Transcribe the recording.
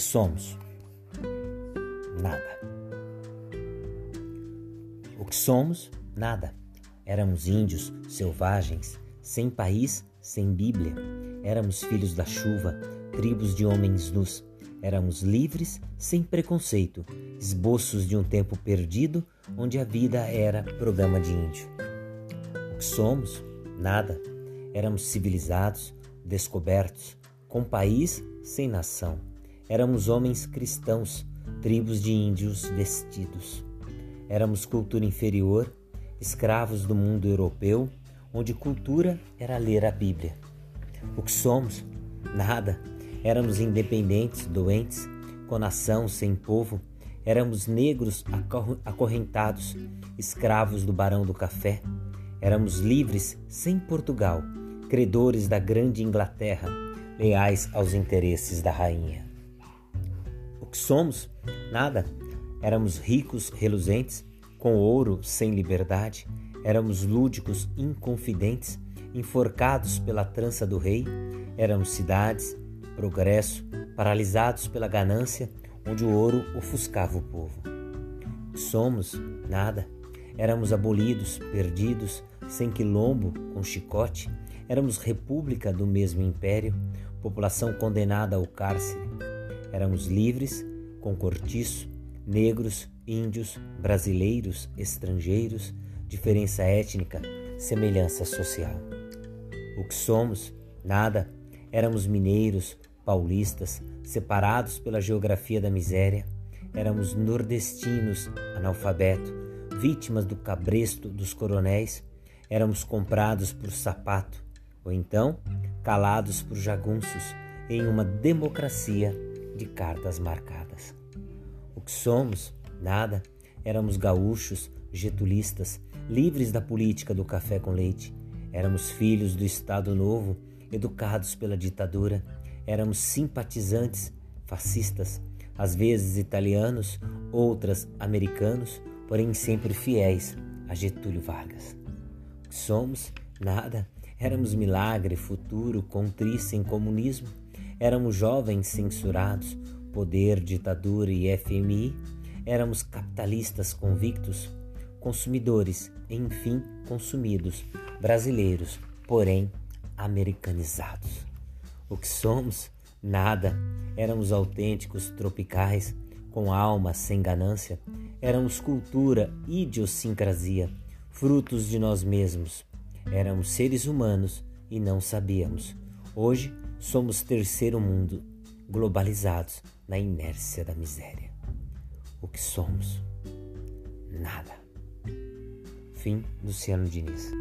somos? Nada. O que somos? Nada. Éramos índios, selvagens, sem país, sem Bíblia. Éramos filhos da chuva, tribos de homens nus. Éramos livres, sem preconceito, esboços de um tempo perdido onde a vida era programa de índio. O que somos? Nada. Éramos civilizados, descobertos, com país sem nação. Éramos homens cristãos, tribos de índios vestidos. Éramos cultura inferior, escravos do mundo europeu, onde cultura era ler a Bíblia. O que somos? Nada. Éramos independentes, doentes, com nação sem povo. Éramos negros acorrentados, escravos do barão do café. Éramos livres sem Portugal, credores da grande Inglaterra, leais aos interesses da rainha. Que somos? Nada. Éramos ricos, reluzentes, com ouro sem liberdade. Éramos lúdicos, inconfidentes, enforcados pela trança do rei. Éramos cidades, progresso, paralisados pela ganância, onde o ouro ofuscava o povo. Somos nada. Éramos abolidos, perdidos, sem quilombo, com chicote. Éramos república do mesmo império, população condenada ao cárcere. Éramos livres, com cortiço, negros, índios, brasileiros, estrangeiros, diferença étnica, semelhança social. O que somos? Nada. Éramos mineiros, paulistas, separados pela geografia da miséria. Éramos nordestinos, analfabeto, vítimas do cabresto dos coronéis. Éramos comprados por sapato, ou então calados por jagunços em uma democracia de cartas marcadas. O que somos? Nada. Éramos gaúchos, getulistas, livres da política do café com leite. Éramos filhos do Estado Novo, educados pela ditadura. Éramos simpatizantes, fascistas, às vezes italianos, outras americanos, porém sempre fiéis a Getúlio Vargas. O que somos? Nada. Éramos milagre, futuro, contrice em comunismo. Éramos jovens censurados, poder, ditadura e FMI. Éramos capitalistas convictos, consumidores, enfim, consumidos, brasileiros, porém americanizados. O que somos? Nada. Éramos autênticos, tropicais, com alma sem ganância. Éramos cultura, idiosincrasia, frutos de nós mesmos Éramos seres humanos e não sabíamos. Hoje somos terceiro mundo, globalizados na inércia da miséria. O que somos? Nada. Fim Luciano Diniz.